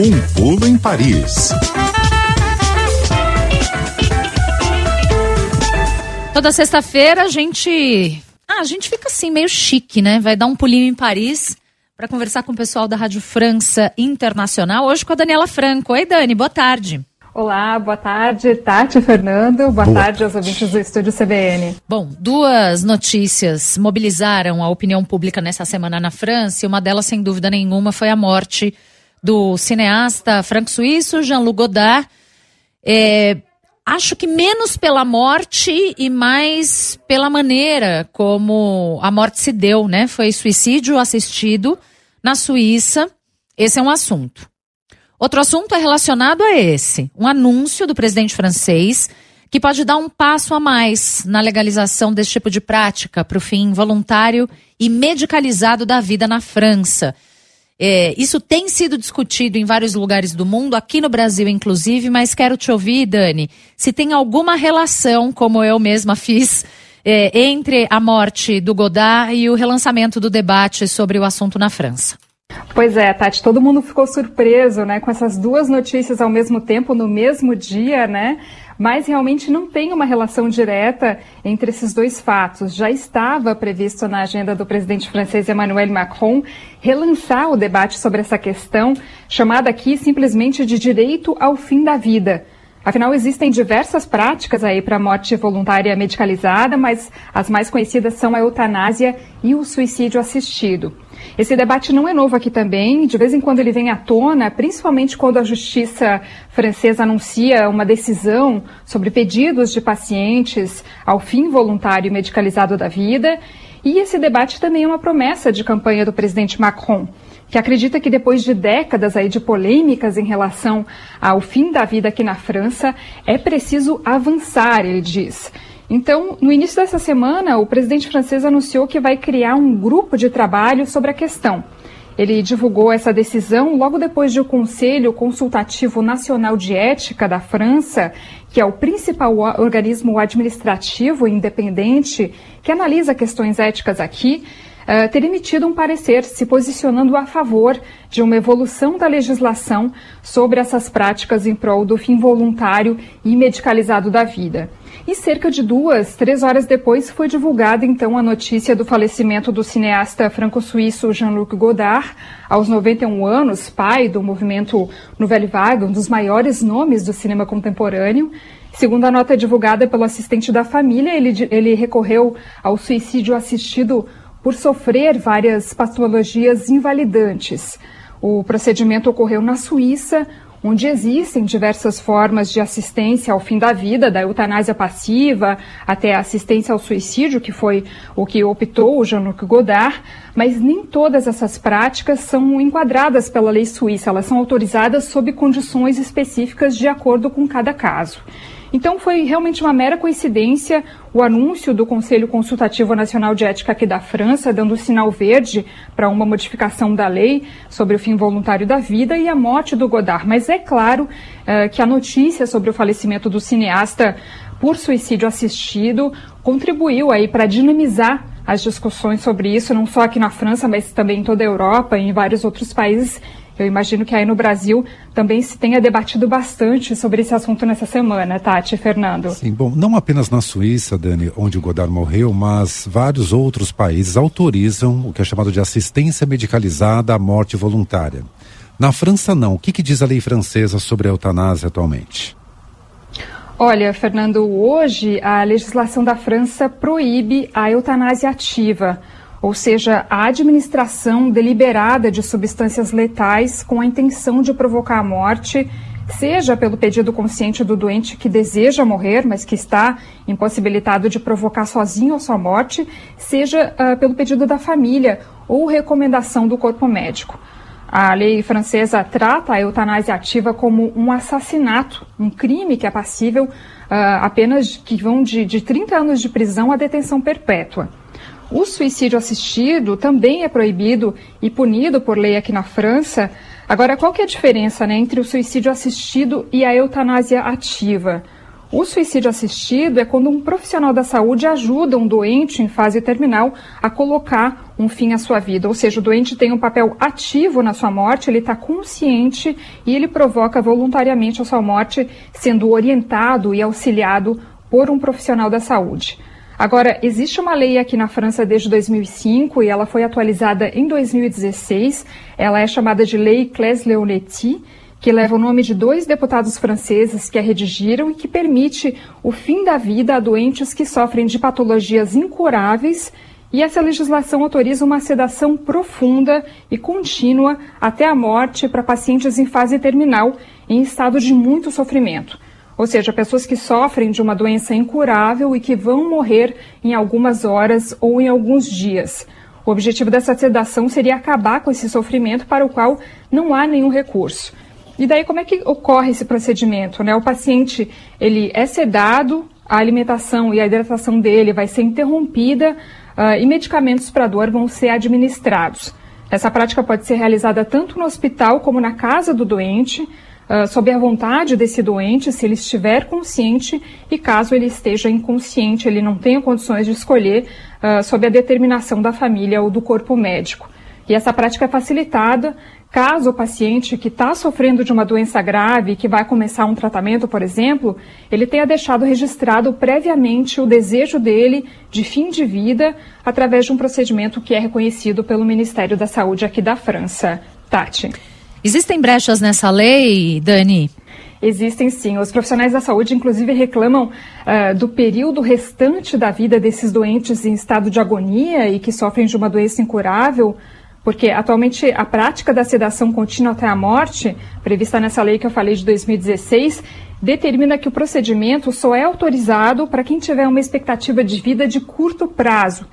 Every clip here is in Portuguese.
Um pulo em Paris. Toda sexta-feira a gente. Ah, a gente fica assim, meio chique, né? Vai dar um pulinho em Paris para conversar com o pessoal da Rádio França Internacional. Hoje com a Daniela Franco. Oi, Dani, boa tarde. Olá, boa tarde, Tati Fernando. Boa, boa tarde aos ouvintes do Estúdio CBN. Bom, duas notícias mobilizaram a opinião pública nessa semana na França e uma delas, sem dúvida nenhuma, foi a morte do cineasta franco-suíço Jean-Luc Godard. É, acho que menos pela morte e mais pela maneira como a morte se deu, né? Foi suicídio assistido na Suíça. Esse é um assunto. Outro assunto é relacionado a esse, um anúncio do presidente francês que pode dar um passo a mais na legalização desse tipo de prática para o fim voluntário e medicalizado da vida na França. É, isso tem sido discutido em vários lugares do mundo, aqui no Brasil inclusive, mas quero te ouvir, Dani, se tem alguma relação, como eu mesma fiz, é, entre a morte do Godard e o relançamento do debate sobre o assunto na França. Pois é, Tati, todo mundo ficou surpreso, né, com essas duas notícias ao mesmo tempo, no mesmo dia, né? Mas realmente não tem uma relação direta entre esses dois fatos. Já estava previsto na agenda do presidente francês Emmanuel Macron relançar o debate sobre essa questão, chamada aqui simplesmente de direito ao fim da vida. Afinal, existem diversas práticas aí para morte voluntária medicalizada, mas as mais conhecidas são a eutanásia e o suicídio assistido. Esse debate não é novo aqui também, de vez em quando ele vem à tona, principalmente quando a justiça francesa anuncia uma decisão sobre pedidos de pacientes ao fim voluntário medicalizado da vida. E esse debate também é uma promessa de campanha do presidente Macron que acredita que depois de décadas aí de polêmicas em relação ao fim da vida aqui na França, é preciso avançar, ele diz. Então, no início dessa semana, o presidente francês anunciou que vai criar um grupo de trabalho sobre a questão. Ele divulgou essa decisão logo depois de o Conselho Consultativo Nacional de Ética da França, que é o principal organismo administrativo independente que analisa questões éticas aqui, uh, ter emitido um parecer se posicionando a favor de uma evolução da legislação sobre essas práticas em prol do fim voluntário e medicalizado da vida. E cerca de duas, três horas depois foi divulgada então a notícia do falecimento do cineasta franco-suíço Jean-Luc Godard, aos 91 anos, pai do movimento Nouvelle Vague, um dos maiores nomes do cinema contemporâneo. Segundo a nota divulgada pelo assistente da família, ele, ele recorreu ao suicídio assistido por sofrer várias patologias invalidantes. O procedimento ocorreu na Suíça, onde existem diversas formas de assistência ao fim da vida, da eutanásia passiva até a assistência ao suicídio, que foi o que optou o Jean-Luc Godard, mas nem todas essas práticas são enquadradas pela lei suíça, elas são autorizadas sob condições específicas de acordo com cada caso. Então foi realmente uma mera coincidência o anúncio do Conselho Consultativo Nacional de Ética aqui da França, dando sinal verde para uma modificação da lei sobre o fim voluntário da vida e a morte do Godard. Mas é claro eh, que a notícia sobre o falecimento do cineasta por suicídio assistido contribuiu aí para dinamizar as discussões sobre isso, não só aqui na França, mas também em toda a Europa e em vários outros países eu imagino que aí no Brasil também se tenha debatido bastante sobre esse assunto nessa semana, Tati e Fernando. Sim, bom, não apenas na Suíça, Dani, onde o Godard morreu, mas vários outros países autorizam o que é chamado de assistência medicalizada à morte voluntária. Na França, não. O que, que diz a lei francesa sobre a eutanásia atualmente? Olha, Fernando, hoje a legislação da França proíbe a eutanásia ativa ou seja, a administração deliberada de substâncias letais com a intenção de provocar a morte, seja pelo pedido consciente do doente que deseja morrer, mas que está impossibilitado de provocar sozinho a sua morte, seja uh, pelo pedido da família ou recomendação do corpo médico. A lei francesa trata a eutanásia ativa como um assassinato, um crime que é passível uh, apenas que vão de, de 30 anos de prisão a detenção perpétua. O suicídio assistido também é proibido e punido por lei aqui na França. Agora, qual que é a diferença né, entre o suicídio assistido e a eutanásia ativa? O suicídio assistido é quando um profissional da saúde ajuda um doente em fase terminal a colocar um fim à sua vida. Ou seja, o doente tem um papel ativo na sua morte, ele está consciente e ele provoca voluntariamente a sua morte, sendo orientado e auxiliado por um profissional da saúde. Agora, existe uma lei aqui na França desde 2005 e ela foi atualizada em 2016. Ela é chamada de Lei Claes-Leonetti, que leva o nome de dois deputados franceses que a redigiram e que permite o fim da vida a doentes que sofrem de patologias incuráveis. E essa legislação autoriza uma sedação profunda e contínua até a morte para pacientes em fase terminal, em estado de muito sofrimento ou seja, pessoas que sofrem de uma doença incurável e que vão morrer em algumas horas ou em alguns dias. O objetivo dessa sedação seria acabar com esse sofrimento para o qual não há nenhum recurso. E daí como é que ocorre esse procedimento? Né? O paciente ele é sedado, a alimentação e a hidratação dele vai ser interrompida uh, e medicamentos para dor vão ser administrados. Essa prática pode ser realizada tanto no hospital como na casa do doente, uh, sob a vontade desse doente, se ele estiver consciente e caso ele esteja inconsciente, ele não tenha condições de escolher, uh, sob a determinação da família ou do corpo médico. E essa prática é facilitada caso o paciente que está sofrendo de uma doença grave, que vai começar um tratamento, por exemplo, ele tenha deixado registrado previamente o desejo dele de fim de vida através de um procedimento que é reconhecido pelo Ministério da Saúde aqui da França. Tati. Existem brechas nessa lei, Dani? Existem sim. Os profissionais da saúde, inclusive, reclamam uh, do período restante da vida desses doentes em estado de agonia e que sofrem de uma doença incurável, porque atualmente a prática da sedação contínua até a morte, prevista nessa lei que eu falei de 2016, determina que o procedimento só é autorizado para quem tiver uma expectativa de vida de curto prazo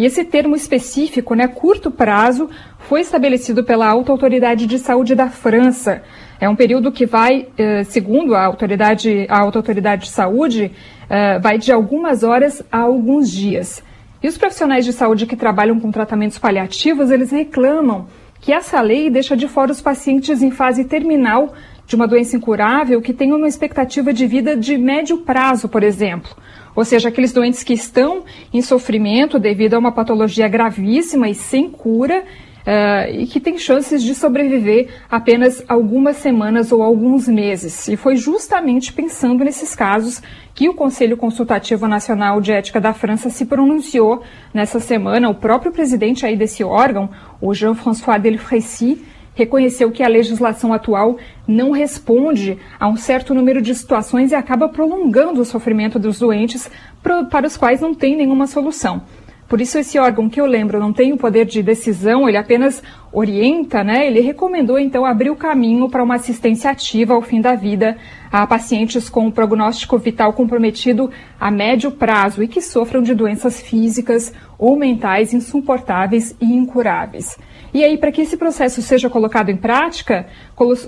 e esse termo específico, né, curto prazo, foi estabelecido pela Alta Autoridade de Saúde da França. É um período que vai, eh, segundo a autoridade, a Alta Autoridade de Saúde, eh, vai de algumas horas a alguns dias. E os profissionais de saúde que trabalham com tratamentos paliativos, eles reclamam que essa lei deixa de fora os pacientes em fase terminal de uma doença incurável que tenham uma expectativa de vida de médio prazo, por exemplo ou seja, aqueles doentes que estão em sofrimento devido a uma patologia gravíssima e sem cura. Uh, e que têm chances de sobreviver apenas algumas semanas ou alguns meses. E foi justamente pensando nesses casos que o Conselho Consultativo Nacional de Ética da França se pronunciou nessa semana. O próprio presidente aí desse órgão, o Jean-François Delfrécy, reconheceu que a legislação atual não responde a um certo número de situações e acaba prolongando o sofrimento dos doentes para os quais não tem nenhuma solução. Por isso, esse órgão que eu lembro não tem o poder de decisão, ele apenas orienta, né? Ele recomendou então abrir o caminho para uma assistência ativa ao fim da vida a pacientes com um prognóstico vital comprometido a médio prazo e que sofram de doenças físicas ou mentais insuportáveis e incuráveis. E aí, para que esse processo seja colocado em prática,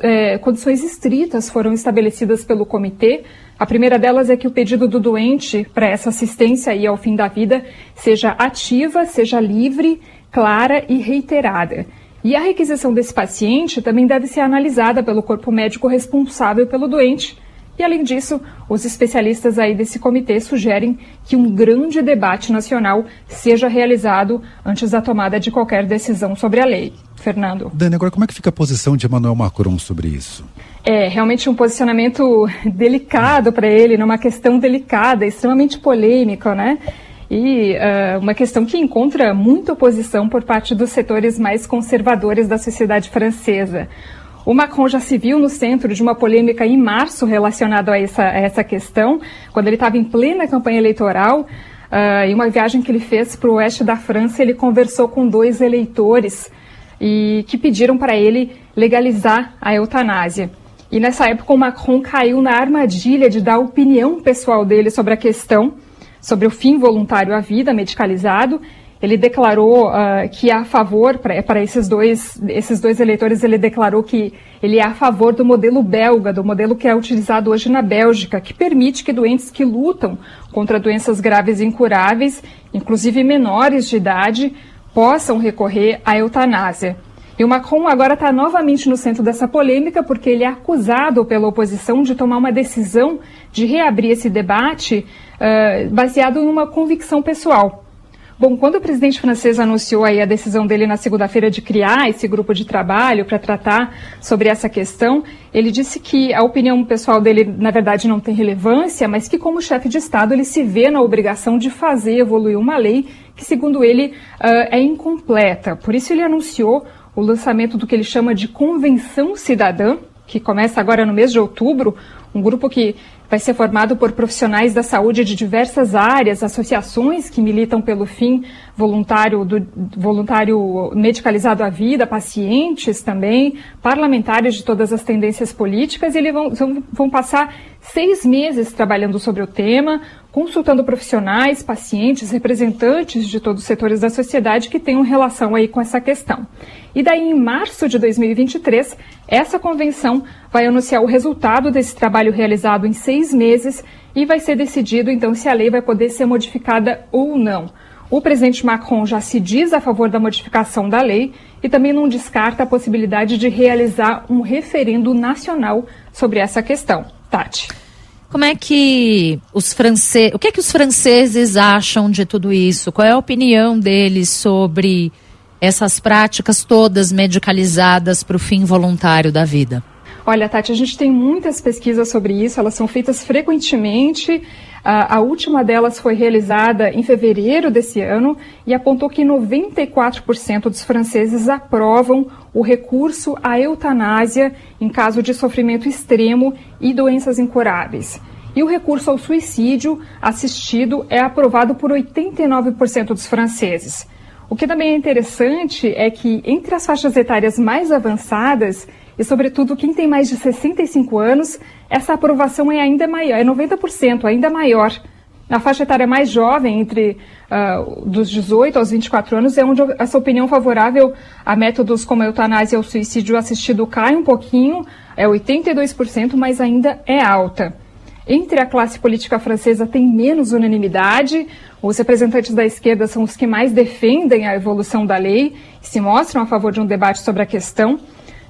é, condições estritas foram estabelecidas pelo comitê. A primeira delas é que o pedido do doente para essa assistência aí ao fim da vida seja ativa, seja livre, clara e reiterada. E a requisição desse paciente também deve ser analisada pelo corpo médico responsável pelo doente, e além disso, os especialistas aí desse comitê sugerem que um grande debate nacional seja realizado antes da tomada de qualquer decisão sobre a lei. Fernando. Dani, agora como é que fica a posição de Emmanuel Macron sobre isso? É realmente um posicionamento delicado para ele, numa questão delicada, extremamente polêmica, né? E uh, uma questão que encontra muita oposição por parte dos setores mais conservadores da sociedade francesa. O Macron já se viu no centro de uma polêmica em março relacionada a essa, a essa questão, quando ele estava em plena campanha eleitoral. Uh, em uma viagem que ele fez para o oeste da França, ele conversou com dois eleitores e que pediram para ele legalizar a eutanásia. E nessa época o Macron caiu na armadilha de dar opinião pessoal dele sobre a questão, sobre o fim voluntário à vida medicalizado, ele declarou uh, que é a favor, para esses dois, esses dois eleitores, ele declarou que ele é a favor do modelo belga, do modelo que é utilizado hoje na Bélgica, que permite que doentes que lutam contra doenças graves e incuráveis, inclusive menores de idade, possam recorrer à eutanásia. E o Macron agora está novamente no centro dessa polêmica porque ele é acusado pela oposição de tomar uma decisão de reabrir esse debate uh, baseado em uma convicção pessoal. Bom, quando o presidente francês anunciou aí a decisão dele na segunda-feira de criar esse grupo de trabalho para tratar sobre essa questão, ele disse que a opinião pessoal dele, na verdade, não tem relevância, mas que, como chefe de Estado, ele se vê na obrigação de fazer evoluir uma lei que, segundo ele, uh, é incompleta. Por isso, ele anunciou o lançamento do que ele chama de Convenção Cidadã, que começa agora no mês de outubro, um grupo que vai ser formado por profissionais da saúde de diversas áreas, associações que militam pelo fim voluntário, do, voluntário medicalizado à vida, pacientes também, parlamentares de todas as tendências políticas, e eles vão, vão, vão passar seis meses trabalhando sobre o tema, consultando profissionais, pacientes, representantes de todos os setores da sociedade que tenham relação aí com essa questão. E daí, em março de 2023, essa convenção vai anunciar o resultado desse trabalho realizado em seis meses e vai ser decidido, então, se a lei vai poder ser modificada ou não. O presidente Macron já se diz a favor da modificação da lei e também não descarta a possibilidade de realizar um referendo nacional sobre essa questão. Tati. Como é que os franceses, o que é que os franceses acham de tudo isso? Qual é a opinião deles sobre essas práticas todas medicalizadas para o fim voluntário da vida? Olha, Tati, a gente tem muitas pesquisas sobre isso, elas são feitas frequentemente. A, a, última delas foi realizada em fevereiro desse ano e apontou que 94% dos franceses aprovam o recurso à eutanásia em caso de sofrimento extremo e doenças incuráveis. E o recurso ao suicídio assistido é aprovado por 89% dos franceses. O que também é interessante é que entre as faixas etárias mais avançadas, e sobretudo quem tem mais de 65 anos, essa aprovação é ainda maior, é 90%, ainda maior. Na faixa etária mais jovem, entre uh, dos 18 aos 24 anos, é onde essa opinião favorável a métodos como a eutanásia ou suicídio assistido cai um pouquinho, é 82%, mas ainda é alta. Entre a classe política francesa tem menos unanimidade. Os representantes da esquerda são os que mais defendem a evolução da lei e se mostram a favor de um debate sobre a questão.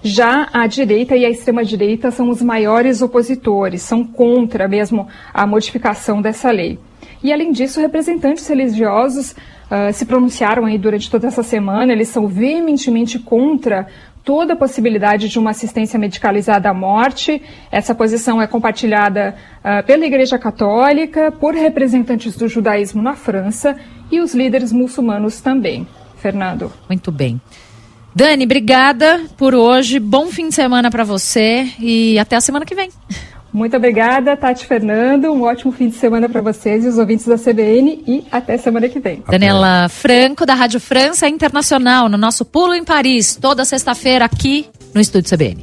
Já a direita e a extrema-direita são os maiores opositores, são contra mesmo a modificação dessa lei. E, além disso, representantes religiosos uh, se pronunciaram aí durante toda essa semana, eles são veementemente contra toda a possibilidade de uma assistência medicalizada à morte. Essa posição é compartilhada uh, pela Igreja Católica, por representantes do judaísmo na França e os líderes muçulmanos também. Fernando. Muito bem. Dani, obrigada por hoje. Bom fim de semana para você e até a semana que vem. Muito obrigada, Tati Fernando. Um ótimo fim de semana para vocês e os ouvintes da CBN e até semana que vem. Daniela Franco, da Rádio França Internacional, no nosso Pulo em Paris, toda sexta-feira aqui no Estúdio CBN.